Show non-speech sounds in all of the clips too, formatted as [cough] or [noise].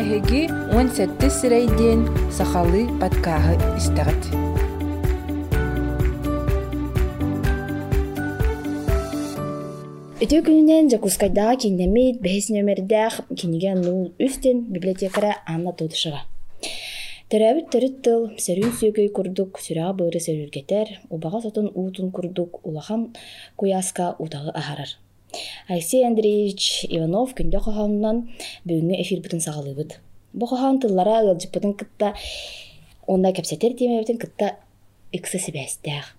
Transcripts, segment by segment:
эһиги уон сэтти сирэйдиэн сахалы баткааһы истэҕит Өтө күнүнен Жакускайдага кинемит бэхис нөмердэх киниге нул үстен библиотекара Анна Тодышева. Төрәбит төрүт тыл сөрүн сүйгөй курдук сүраа быыры сөрүргетер, убага сотун уутун курдук улахан куяска утагы ахарар. Алексей Андреевич Иванов күндө кохонунан бүгүнгө эфир бутун сагалыбыт. Бу кохон тыллара ылжыппытын кытта онда кепсетер тиемебитин кытта ыксы себестех.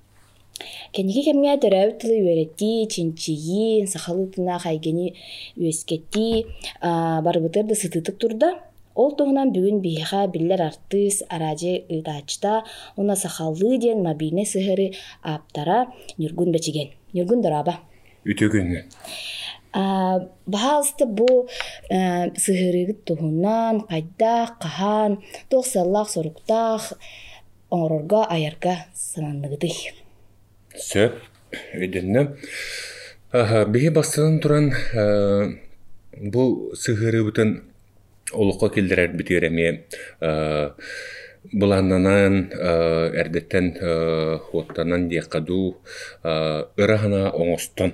Кенеги кемге төрәбит тылы үөретти, чинчии, сахалытына хайгени үескетти, барбытыр да сытытык турда. Ол туһунан бүгүн биһиха биллер артыс аражы ыытаачта уна сахаллы диэн мобильный сыһыры аптара Нюргун бечиген. Нюргун дораба. Үтөгүн. Баалысты бу сыһырыгыт туһунан кайдаах, каһаан, тохсаллаах, соруктаах оҥорорго аярга сананныгыдый. Сөп, өйденне. Биһи бастынан туран бу сыһыры бутын олуққа келдерер битиреме буланнанан эрдеттен хуоттанан диякаду ырахана оңостон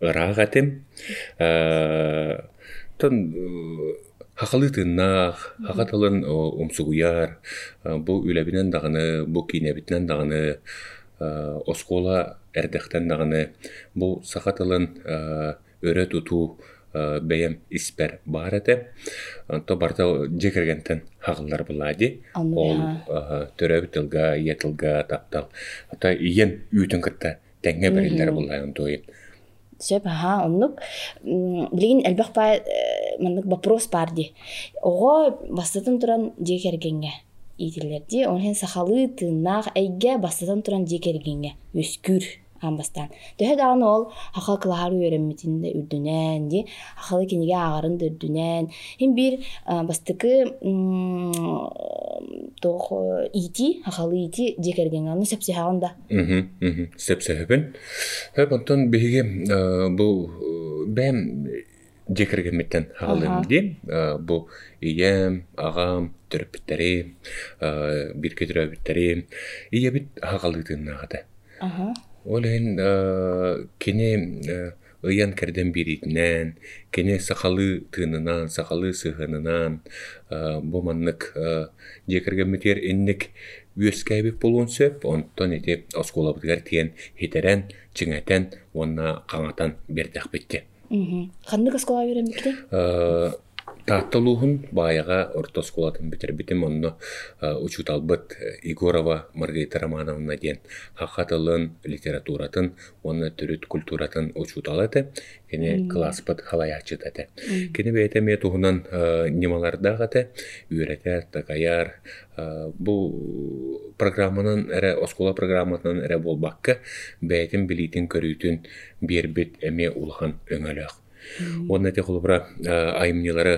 ыраагатым тон хакалы тыннаах хакаталын умсугуяр. Бу үлебинен даганы бу кинебитинен даганы оскола эрдехтен даганы бу сахатылын өрө тутуу бэйэм испер бар эте онто барта жекергентен хагыллар булади ол төрөбү тылга ие тылга таптал. Ата иен үйтүн кытта теңге берилер булайын тойын Сөп, ага, оннук. Билигин элбэх ба маннык вопрос барди. Ого бастатын туран жекергенге итилерди. Онен сахалы тынаах эйге бастatan туран жекергенге өскүр амбастан. Төһө даганы ол хаха кылаһар үйрәнмитинде үрдүнән ди. Хахалы киниге агарын дөрдүнән. Хим бир бастыкы тох ити, хахалы ити жекерген аны сепсе хаганда. Мм, мм, сепсе хебен. Хеп онтон биге бу бәм жекерген меттен хагылым ди. Бу ием, агам, төрөпүттери, бир көтөрөбүттери. Ие бит хагалытын нагата. Олен кене ыян керден биритинен, кене сахалы тынынан, сахалы сыхынынан, бу маннык жекерген метер энник үескәбик болуын сөп, онтон ете оскола бутгар тиен хитерен, чиңетен, онна қаңатан бердәк битти. Ханнык оскола үйрәнмекте? Таатталуухун бааyaga орто сколатын битербитим онно учуталбыт Егорова Маргарита Романовна диен хахатылын литературатын, онно түрүт культуратын учуталаты, кене класспыт халаячыт эте. Кене бейте ме туһунан немалардагаты үйрәтә такаяр бу программанын эре оскола программатынан эре болбакка бәйтин билитин көрүтүн бирбит эме улхан өңөлөк. Онна те холбра айымнелары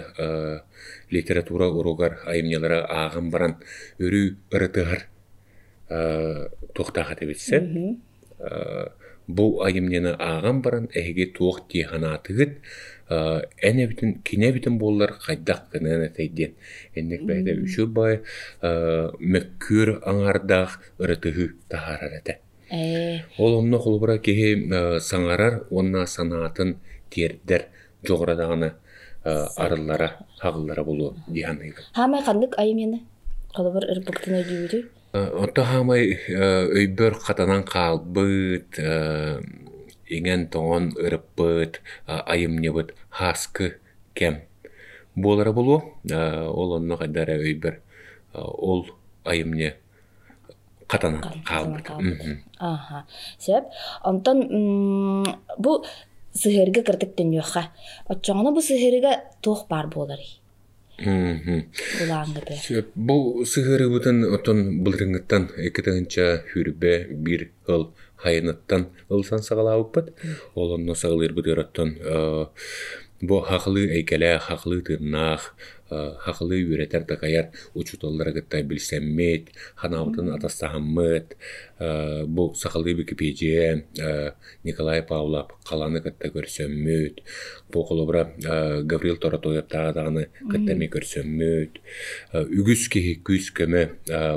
литература уругар айымнелары ағын баран өрү ырытыгар тохтаға тебетсе. Бу айымнені ағын баран әйге туох тиеханатыгыт әне бітін кине бітін боллар қайдақ кынан әтейден. Эннек бәйді үші бай мөккүр аңардақ ырытыгы тахарар әті. Ол онна холбра кеге саңарар онна санатын тиердер жоғырадағаны арыллара хағыллара болу дияны. Хамай қандык айымені? Қалыбыр ырбықтын өйдүйді? Онта хамай өйбөр қатанан қалбыт, иңен тоңон ырыппыт, айымнебыт хаскы кем болара болу. Ол онны қайдара өйбөр ол айымне қатанан қалбыт. Аха. Сеп, онтан бу сыһырга кырдык төньёха. Оччоңоно бу сыһырга туох бар Сөп, Бу сыгырыбытын отон былырыңыттан экетегинча хүрбе бир ыл хайыныттан ылсан сагалаабыппыт. Ол онно сагалыр бытыроттон бу хақлы эйкеле, хақлы тырнаах, хақлы үретер такаяр учуталлара гытта билсеммет, ханабытын атастахаммыт, бу сахалы Википедия Николай Павлов қаланы гытта көрсөммүт, бу колобра Гаврил Торатоев тағадағаны гыттами көрсөммүт, үгүс кихи күс көмө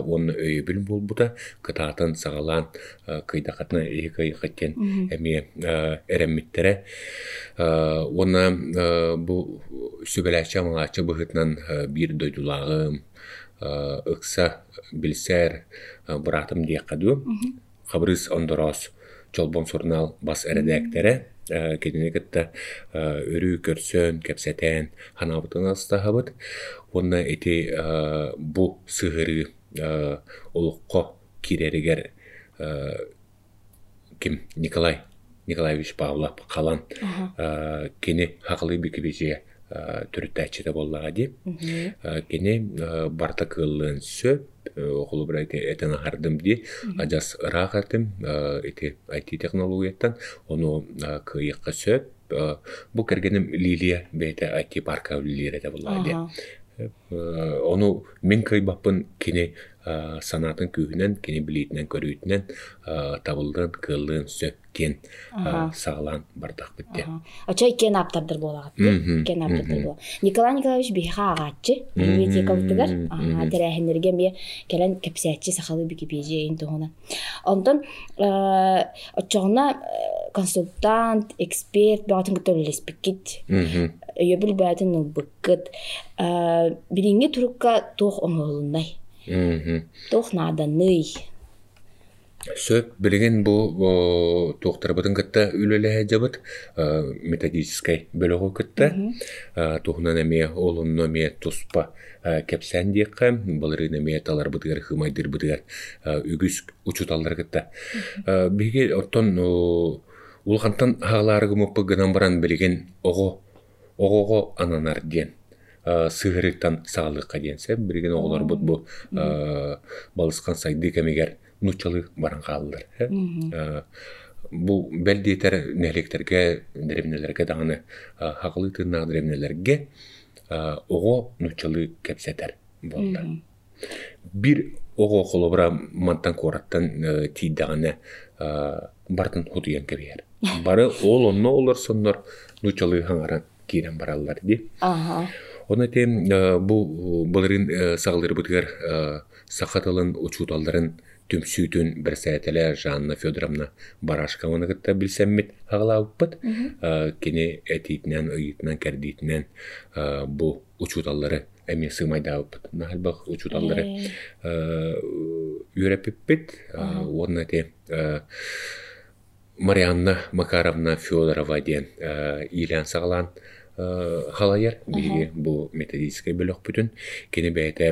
он өйбүл болбута, кытаатын сагалан кыйдакатна ихи кыйкаттен эми эреммиттере, Оны бу сүбеләчә малачы быһытнан бир дойдулагым ыкса билсер братым диякаду хабрыс ондорос чолбон сурнал бас эредектере кедене кытта өрү көрсөн кепсетен ханабытын астахабыт онна эти бу сыгыры олукко киреригер ким? Николай Николаевич Павлов қалан кені хақылы бекебеже түріттәчіде боллаға деп. Кені барта кылын сөп, оқылы бір әйте әтін ағардым де, ажас ырақ әтім, әйте IT технологияттан, оны кыйыққа сөп, бұл кергенім Лилия бәйті IT парка лилия де боллаға деп. Оны мен кыйбаппын кені санатын күйінен, кені білейтінен көрүйтінен табылдын, кылын, сөпкен сағалан бардақ бітті. очо иккен аптардыр болагат Мгм, иккен аптардыр бола Николай Николаевич биха агаччы библиотекалыктыгар Мгм, терехинерге бе келен кепсәтчи сахалы Википедия ин тугуна онтон очогуна консультант эксперт багатын көтөлөлеспиккит Мгм. өйөбүл баатын ылбыккыт билинги турукка туох оңолундай Нааданый Сөп билеген бу туохтарбытын кытта үлеле жабыт методической бөлөгө кытта. Тухунан эме олунно ме туспа кепсен диекка былырын эме талар бытыгар хымайдыр бытыгар үгүс учуталдар кытта биге оттон улхантан хагаларыгы муппы гынан баран билеген ого огого ананар диен сыгырыктан саалыкка диенсе билген оголор бут бу балыскан сайды кемигер нучалы баран каалдар бу белдиетер нехлектерге древнелерге даганы хакылы тыыннаах древнелерге ого нучалы кепсетер болда бир ого холобра мантан кораттан тииддаганы бартын хутуян кебиер [laughs] бары ол онно соннор нучалы хаңаран киирен бараллар ди. Оны тем бу былырын сағылыр бұтығар сақатылын учуталдарын түмсүйтүн бір сәтеле Жанна Федоровна Барашка оны гытта билсеммит ағылауыппыт. Кені әтейтінен, ұйытынан, кәрдейтінен бу учуталлары әме сымайдауыппыт. Нахалбақ учуталлары үйрәпіппіт. Оны те Марианна Макаровна Федорова ден Ильян сағылан халайар биги бу методический бөлөк бүтүн кини бэйте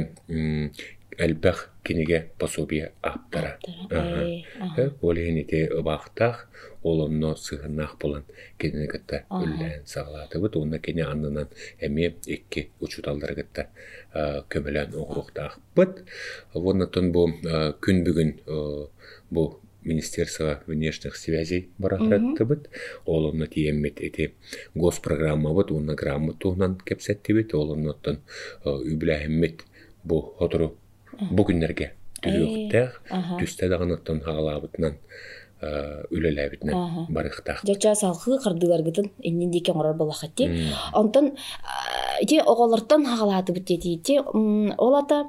элбэх киниге пособие аптара олените ыбахтах олонно сыгыннах болан кини гытта үллэн сагалатыбыт онна кини аннынан эми икки учуталдар гытта көмөлөн оғуруктаахпыт воннотон бу күн бүгүн бу Министерство внешних связей барахраттыбыт. Ол онна тиеммет эти госпрограммабыт, онна грамоту туһунан кепсеттибит. Ол оннотон үбләһеммет бу хотору бу күннәргә түрүктәх, түстә дагыныттан хагалабытнан үлеләбитнән барыхтах. жача салхы кырдыгаргытын иннин дикен орор балахатти онтон ити оголортон хагалааты бүттети ол ата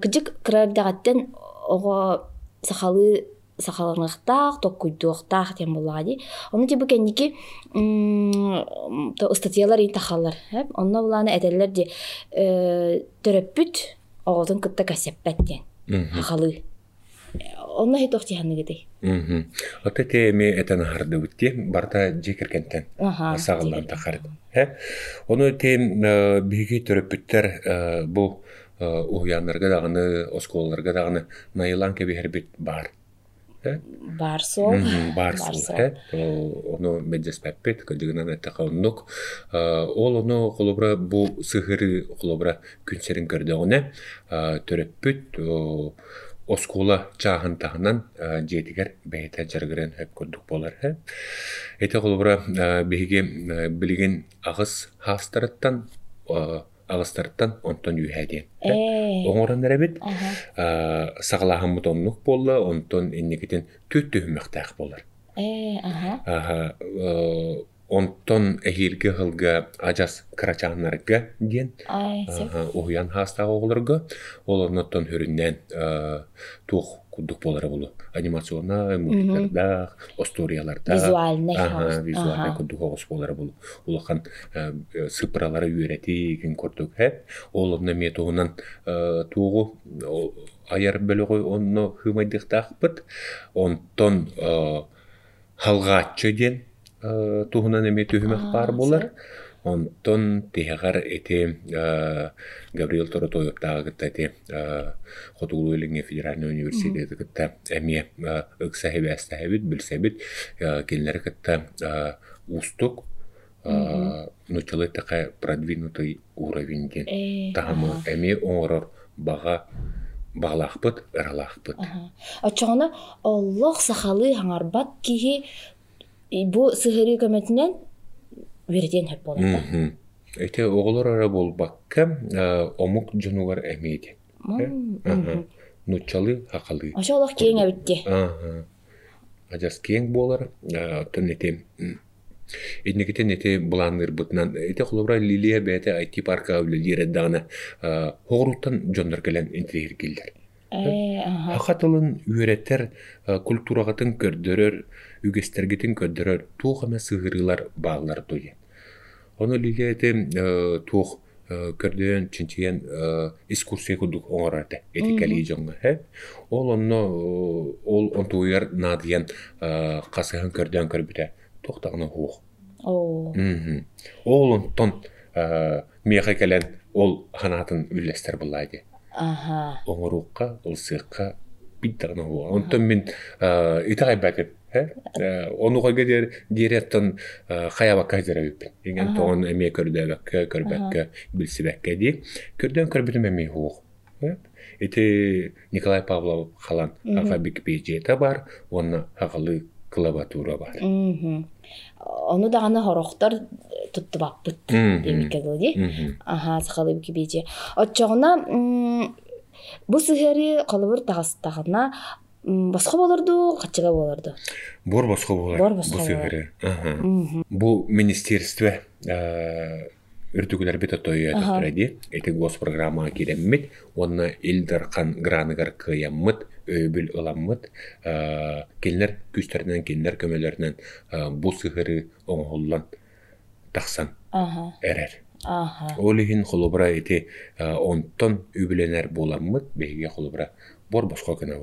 кыжык кырагдагаттен ого сахалы сахалаңақтақ, токкуйдуақтақ тем болады. Оны те бүкенники статьялар ин тахалар. Онна буланы әтәләр де төрөппүт оғылдың кытта кәсеппәттен. Хахалы. Онна хит охти ханныгыдай. Ота те эми этен харды бутти барта жекеркентен сагылдан тахар. Оны те биги төрөппүттер бу уяннарга дагыны, осколларга дагыны найылан кебихер бит бар. Бар сол бар сыл. э? Ол- ону меджеспеппет кыдыгынан этте кауннук ол ону холобра бу сыгыры холобра күнсерин көрдөҕүнэ төрөппүт оскула чааһын таһынан а, дьиэтигэр бэйэтэ жаргырын хөп курдук болар э? эте холобра биһиги билигин агыс хаастарыттан а, агыстарыттан онтон үйһэдиэн э. оҥорон эребит аха. Сагалааһаммыт оннук болла онтон инникитин түт түһүммөхтээх болар э э, онтон эхилге хылга ажас сеп аха, уһуян хаастаага оҕолорго. Ол оннотон хүрүннэн туох курдук болары булу анимациона мультиклерда историяларда Визуальный визуальный курдук оҕус болары булу улахан сыпыралары үйрәти кин курдук хэп ол э, тугу о, аяр бөлөгөй онно хымайдыктаахпыт онтон халгааччы диэн э, туһунан эми түһүмэх бар булар. Онтон тиһэгар эти Габриэл Торотоевтаагыта эти Хотугулу Илиңе федеральный университеты кытта эми э, ыксаһыбэстаһыбит билсебит э, кинилери кытта устук нучалы тақа продвинутый уровень диэн э таһамы эми оңорор бага баглаахпыт ыралаахпыт Очоғына Аллах сахалы хаңарбат киһи бу сыһыры көмөтүнен верден хөп болот. Эти оголор ара болбакка омук жонугар эмейди. Аха. Нучалы хакалы. Ошо Аллах кең әбитти. Ага. Ажас кең болар. Тон эти Эднекетен эти буланыр бутнан эти холобра лилия бете айти парка үлелер дагана хоғруттан жондар келен интерьер килдер. Хакатылын үйрәтер культурагатын көрдөрөр, үгестергетин көрдөрөр тух эме сыгырылар баглар туй. Оны лилиэти тух көрдөөн чинчиен экскурсия кудук оңорате этикали жоңга хэ ол онно э, ол онтуяр надыян касыган көрдөөн көрбүтэ О. Мгм. ол онтон меха келен ол ханатын үллестер буллайды Аха. оңорукка ылсыакка биттагына хух. Онтон мен итагай der diretten hayaba kayzara üpün. İngen toğun emeğe kördöbekke, körbekke, bilsibekke di. Kördön körbütüm emeği huğuk. Eti Николай Павлов халан алфабик бейджета бар, онна хақалы клаватура бар. Ону даганы хорохтор туттубаппыт ди. Мгм. Аха, сахалы бики бейже. Очоғына бу сыһыры қалыбыр тағыстағына басқа болырду, қачыға болырду. Бор босқо болар. Бор босқо бу болар. сыгыры. Аха. Мгм. Бу министерство үрдүгүлер бит отойы Ага. өтөрәди. Эти госпрограмма киреммит, онна илдархан граныгар кыяммыт, өбүл ыламмыт, келнер күстеринен, келнер көмөлөрүнөн бу сыгыры оңоллан тахсан эрер. Олихин холобра эти онтон үбүленер буламмыт, беге холобра бор боско гына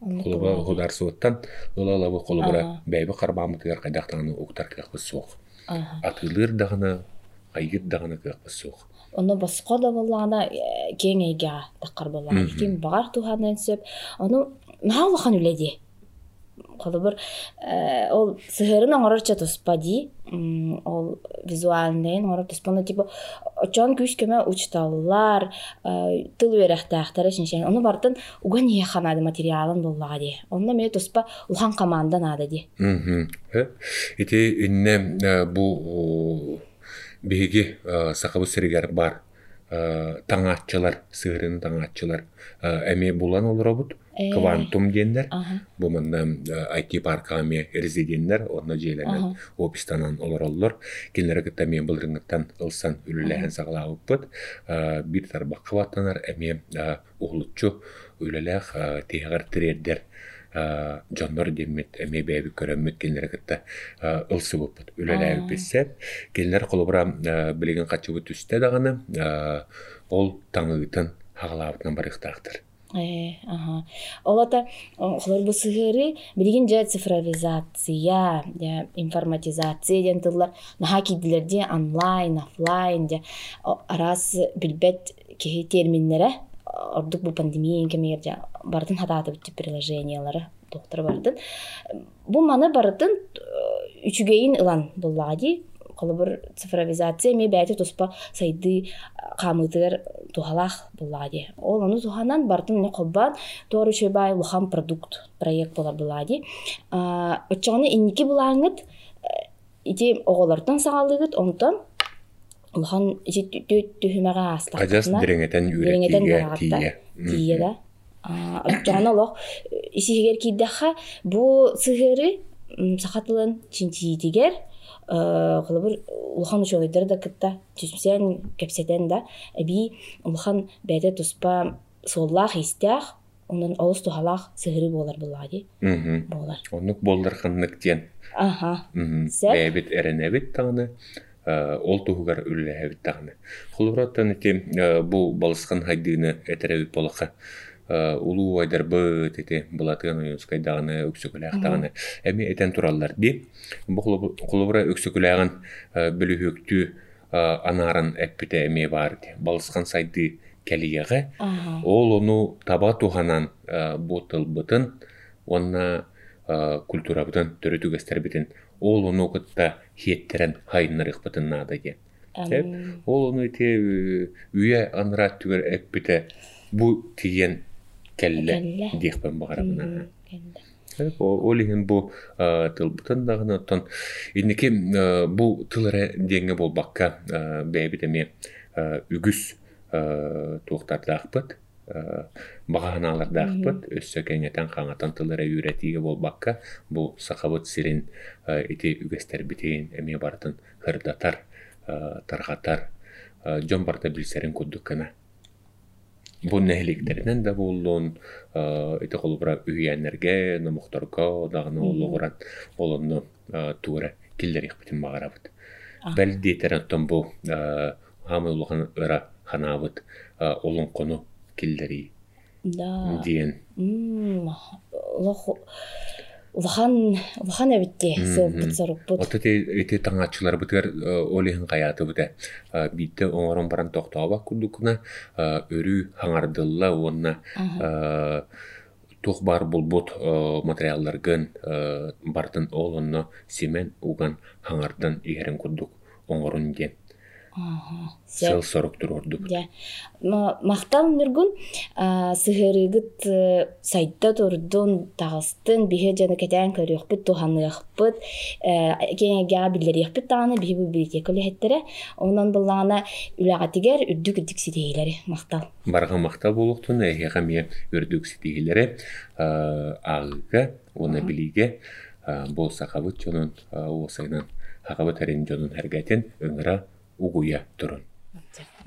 боплар. Холоба худар суыттан, лалабы холобра Ага. бәйбі қарбамытыгар қайдақтаны уқтар кыяқпыз суық. Аха. Атылыр дағына, айгыт дағына кыяқпыз суық. Оны басқа да болағына кең эйге таққар болағына. Мгм. Кем бағар туғанын сөп. Оны наалахан үледи. Бір ол сыһырын оңорорча туспади. М, Ол визуальный оңорор туспаны типа очон күш көмө учталлар, э, тыл өрәхтәхтәре шиншен. Оны бартын уган ие ханады материалын боллага ди. Онда ме туспа улхан команда нады ди. Э? Ити инне э, бу биги сақабы сиригер бар таңатчылар, сыгырын таңатчылар. Э, Эми булан олробут. Квантум дендер. Бу мында IT парками резиденттер, онна Ага. жейлернен офистанан олороллор. Кинлere кытта мен былрыңыттан ылсан үлеләһен саглаабыппыт. Бир тарбакка баттанар эми углуччу үлеләх тегәр тирердер. Жоннор деммет эми көрөммөт кинлere кытта ылсыбыппыт. Биссе, кинлер колобра билеген качыбы түстә даганы ол таңыгытын хагалаабытынан барыктактыр. Э, ага. Олата холор бу сыгыры билген жа цифровизация, я информатизация ден тыллар наха кидилерде онлайн, офлайн, де арас билбет кеһи терминнере ордук бу пандемия кемер жа бардын хататы бит приложениялары доктор бардын. Бу маны бардын үчүгейин ылан буллаги колобур цифровизация ме бәйти туспа сайды камытыр тухалах буллади ол ону туханан бартын не колбан тору чөбай лухан продукт проект була буллади оччоны инники булаңыт ити оголортон сагалыгыт онтон лухан ити түһүмәгә астак Ажас бараҕатта. тиийэ тие. да. Оччоно лох исигер кийдэхха бу сыгыры сахатылын чинчиитигер холобур улахан учуолайдары да кытта түспсен кепсетен да эби улахан бэте туспа соллаах истээх онон олус тухалаах сыгыры буолар буллади Мгм. буолар оннук болларханнык диэн аха. Бэбит эренебит таҕаны э, ол туһугар үллэһэбит таҕаны холуураттан ити э, бу балысхан хайдыыны этеребит болаха улуу айдарбыт ити булатыган уюнскайдаганы өксөкүлэахтаганы эми этен тураллар ди. Бу холубура өксөкүлээгин бүлүһүктүү анаарын эппите эми бар ди. Балысхан сайды келиеге аха. Ол ону таба туханан э, бу тылбытын онна э, культурабытын төрөтүгестербитин ол ону кытта хиеттерен хайыннарыхпытын наада ол ону ити э, үйе анрат түгер эппите бу тиен Келле. диэхпен багарабына мгм, келді. ол иһин бу э, тылбытын дагына оттон инники э, бу тылыра диэҥэ болбакка э, э, үгүс туохтардаахпыт э, багаһанаалардаахпыт өссө кэҥэтэн хаҥатан тылыра үүрэтиге болбакка бу сахабыт сирин ити үгэстербитин эми бартын хырдатар тархатар дьон барда билсерин куддуккана бу нэһиликтеринен да буллун ити холубура үйәннерге номухторго дагына улугуран олонну туура киллерихпитин багарабыт А. бэл диэтерен оттон бу хамы улухан ыра ханаабыт олун кону киллери да диэн М, лох улахан улахан Мгм. сыппыт соруппут Отто те ити таңачылар бытыгар олиһин каяты быта биитте оңорон баран тохтообак курдукуна өрүү хаңардылла уонна Аха. тух бар булбут материалларгын бартын олонно симен уган хаңардан иһерен курдук оңорун диэн Аха. сыл соруктур ордубут Я мактал нургун сыгырыгыт сайда турдун тагыстын биһе жана кетен көрүөхпүт туханыахпыт кеңеге билдериэхпит тааны биһи бу библиотека лехеттере онон буллаана үлагатигер үрдүк үрдүк сидейлери мактал барга мактал булуктун эһиэха мие үрдүк ситиһилери агыга уна билиге бу сахабыт жонун уосайынан хакабыт эрин жонун 오고 이야기들은. 맞아요.